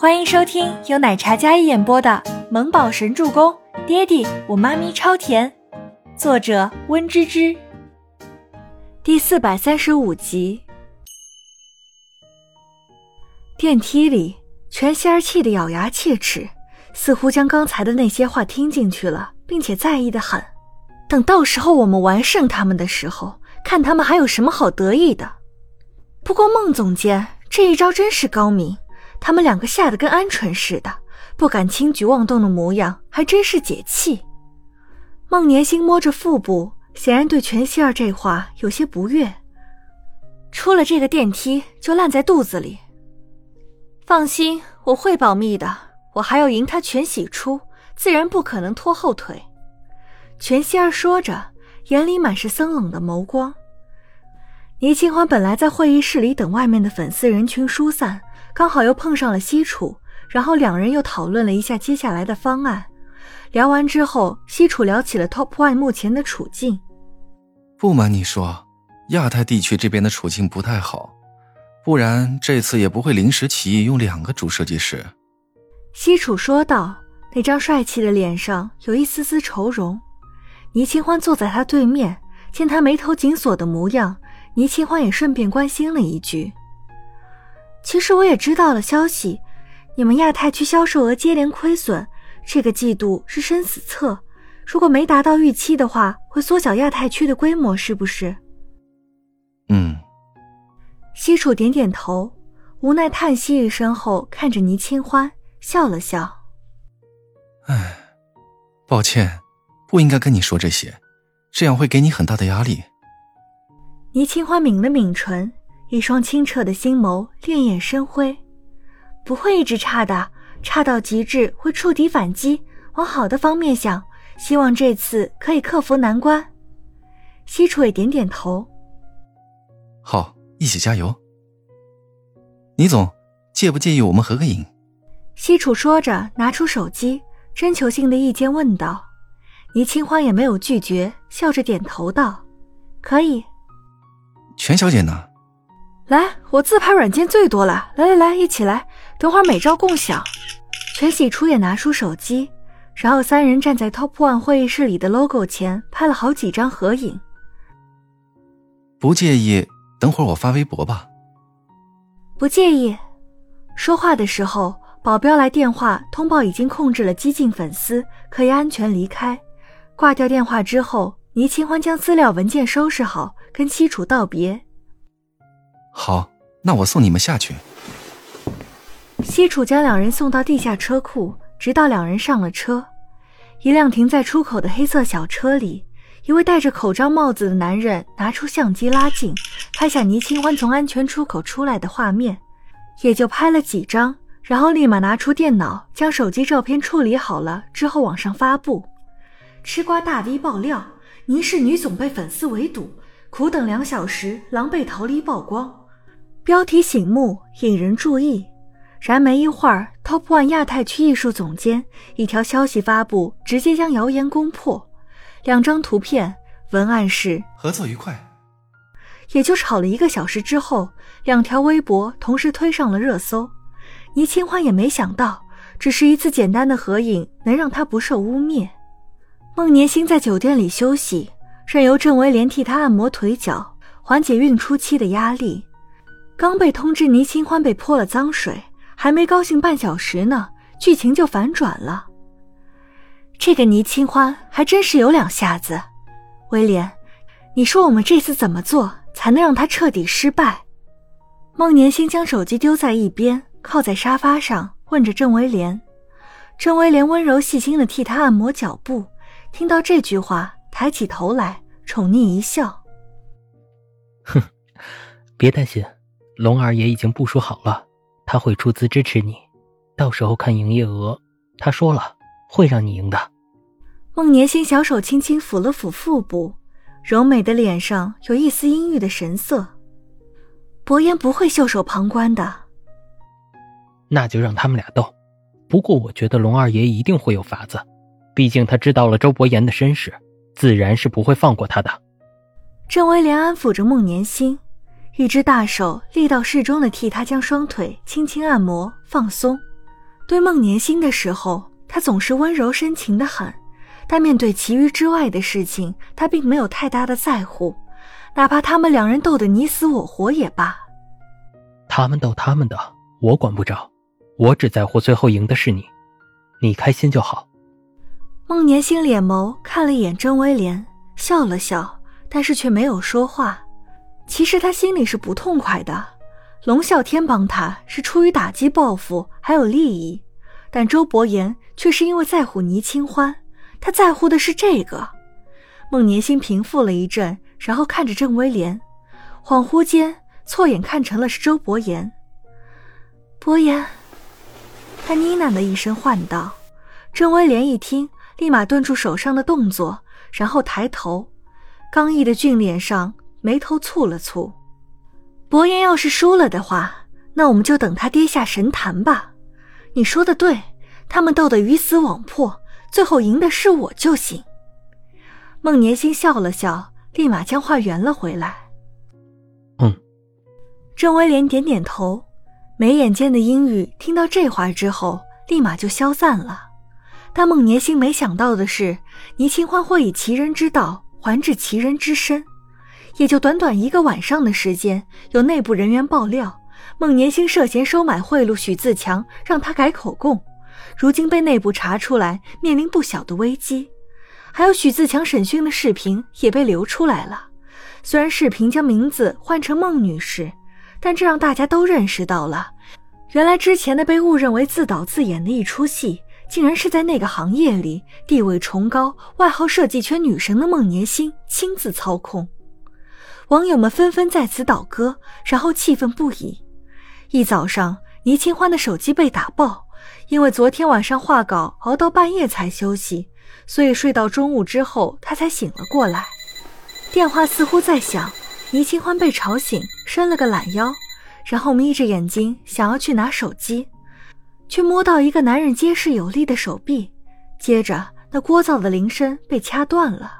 欢迎收听由奶茶嘉一演播的《萌宝神助攻》，爹地我妈咪超甜，作者温芝芝。第四百三十五集。电梯里，全仙儿气得咬牙切齿，似乎将刚才的那些话听进去了，并且在意的很。等到时候我们完胜他们的时候，看他们还有什么好得意的。不过孟总监这一招真是高明。他们两个吓得跟鹌鹑似的，不敢轻举妄动的模样，还真是解气。孟年星摸着腹部，显然对全希儿这话有些不悦。出了这个电梯就烂在肚子里。放心，我会保密的。我还要赢他全喜出，自然不可能拖后腿。全希儿说着，眼里满是森冷的眸光。倪清欢本来在会议室里等外面的粉丝人群疏散。刚好又碰上了西楚，然后两人又讨论了一下接下来的方案。聊完之后，西楚聊起了 Top One 目前的处境。不瞒你说，亚太地区这边的处境不太好，不然这次也不会临时起意用两个主设计师。西楚说道，那张帅气的脸上有一丝丝愁容。倪清欢坐在他对面，见他眉头紧锁的模样，倪清欢也顺便关心了一句。其实我也知道了消息，你们亚太区销售额接连亏损，这个季度是生死测，如果没达到预期的话，会缩小亚太区的规模，是不是？嗯。西楚点点头，无奈叹息一声后，看着倪清欢笑了笑。唉，抱歉，不应该跟你说这些，这样会给你很大的压力。倪清欢抿了抿唇。一双清澈的心眸，潋滟生辉，不会一直差的，差到极致会触底反击。往好的方面想，希望这次可以克服难关。西楚也点点头。好，一起加油。倪总，介不介意我们合个影？西楚说着，拿出手机，征求性的意见问道。倪清欢也没有拒绝，笑着点头道：“可以。”全小姐呢？来，我自拍软件最多了。来来来，一起来。等会儿美照共享。全喜初也拿出手机，然后三人站在 Top One 会议室里的 logo 前拍了好几张合影。不介意，等会儿我发微博吧。不介意。说话的时候，保镖来电话通报已经控制了激进粉丝，可以安全离开。挂掉电话之后，倪清欢将资料文件收拾好，跟西楚道别。好，那我送你们下去。西楚将两人送到地下车库，直到两人上了车。一辆停在出口的黑色小车里，一位戴着口罩帽子的男人拿出相机拉近，拍下倪清欢从安全出口出来的画面，也就拍了几张，然后立马拿出电脑将手机照片处理好了之后网上发布。吃瓜大 V 爆料：倪氏女总被粉丝围堵，苦等两小时，狼狈逃离曝光。标题醒目，引人注意。然没一会儿，Top One 亚太区艺术总监一条消息发布，直接将谣言攻破。两张图片，文案是“合作愉快”。也就吵了一个小时之后，两条微博同时推上了热搜。倪清欢也没想到，只是一次简单的合影，能让他不受污蔑。孟年星在酒店里休息，任由郑维莲替他按摩腿脚，缓解孕初期的压力。刚被通知倪清欢被泼了脏水，还没高兴半小时呢，剧情就反转了。这个倪清欢还真是有两下子。威廉，你说我们这次怎么做才能让他彻底失败？孟年星将手机丢在一边，靠在沙发上，问着郑威廉。郑威廉温柔细心的替他按摩脚部，听到这句话，抬起头来，宠溺一笑：“哼，别担心。”龙二爷已经部署好了，他会出资支持你，到时候看营业额，他说了会让你赢的。孟年星小手轻轻抚了抚腹部，柔美的脸上有一丝阴郁的神色。伯言不会袖手旁观的，那就让他们俩斗。不过我觉得龙二爷一定会有法子，毕竟他知道了周伯言的身世，自然是不会放过他的。郑威廉安抚着孟年星。一只大手力道适中的替他将双腿轻轻按摩放松，对孟年星的时候，他总是温柔深情的很，但面对其余之外的事情，他并没有太大的在乎，哪怕他们两人斗得你死我活也罢。他们斗他们的，我管不着，我只在乎最后赢的是你，你开心就好。孟年星脸眸看了一眼甄威廉，笑了笑，但是却没有说话。其实他心里是不痛快的。龙啸天帮他是出于打击报复，还有利益，但周伯言却是因为在乎倪清欢，他在乎的是这个。孟年心平复了一阵，然后看着郑威廉，恍惚间错眼看成了是周伯言。伯言，他呢喃的一声唤道。郑威廉一听，立马顿住手上的动作，然后抬头，刚毅的俊脸上。眉头蹙了蹙，伯言要是输了的话，那我们就等他跌下神坛吧。你说的对，他们斗得鱼死网破，最后赢的是我就行。孟年星笑了笑，立马将话圆了回来。嗯。郑威廉点点头，眉眼间的阴郁，听到这话之后，立马就消散了。但孟年星没想到的是，倪清欢会以其人之道还治其人之身。也就短短一个晚上的时间，有内部人员爆料，孟年星涉嫌收买贿赂许自强，让他改口供，如今被内部查出来，面临不小的危机。还有许自强审讯的视频也被流出来了，虽然视频将名字换成孟女士，但这让大家都认识到了，原来之前的被误认为自导自演的一出戏，竟然是在那个行业里地位崇高、外号设计圈女神的孟年星亲自操控。网友们纷纷在此倒戈，然后气愤不已。一早上，倪清欢的手机被打爆，因为昨天晚上画稿熬到半夜才休息，所以睡到中午之后，他才醒了过来。电话似乎在响，倪清欢被吵醒，伸了个懒腰，然后眯着眼睛想要去拿手机，却摸到一个男人结实有力的手臂，接着那聒噪的铃声被掐断了。